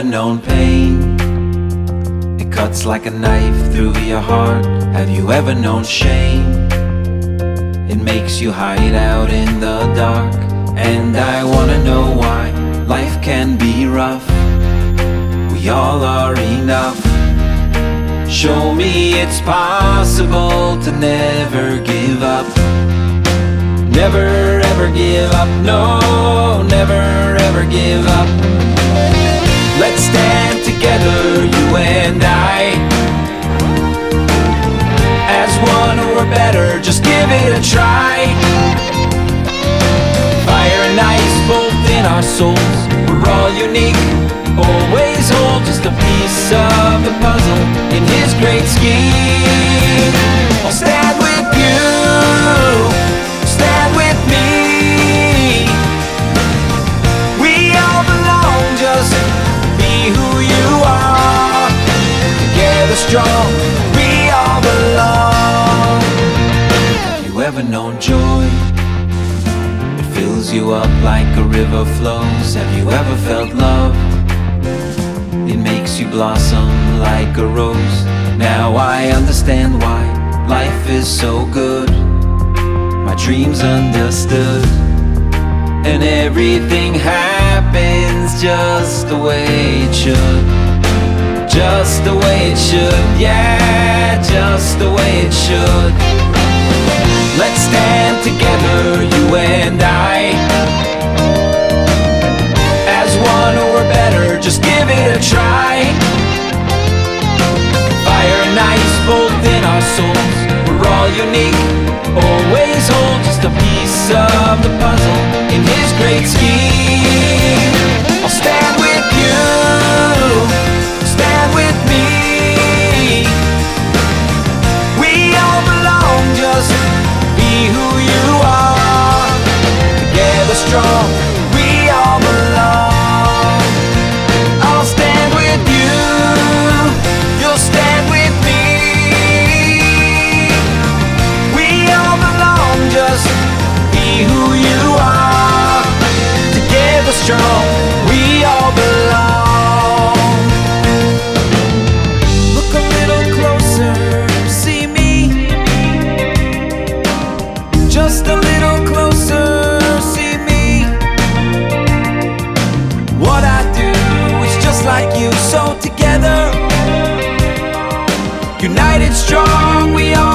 ever known pain? It cuts like a knife through your heart. Have you ever known shame? It makes you hide out in the dark. And I wanna know why life can be rough. We all are enough. Show me it's possible to never give up. Never ever give up, no, never ever give up. Let's stand together, you and I. As one or better, just give it a try. Fire and ice both in our souls, we're all unique. Always just a piece of the puzzle in his great scheme. I'll stand with you, stand with me. We all belong, just be who you are. Together strong, we all belong. Have you ever known joy? It fills you up like a river flows. Have you ever felt love? You blossom like a rose. Now I understand why life is so good. My dreams understood. And everything happens just the way it should. Just the way it should, yeah, just the way it should. Try. Fire and ice both in our souls, we're all unique. Always hold just a piece of the puzzle in united strong, we all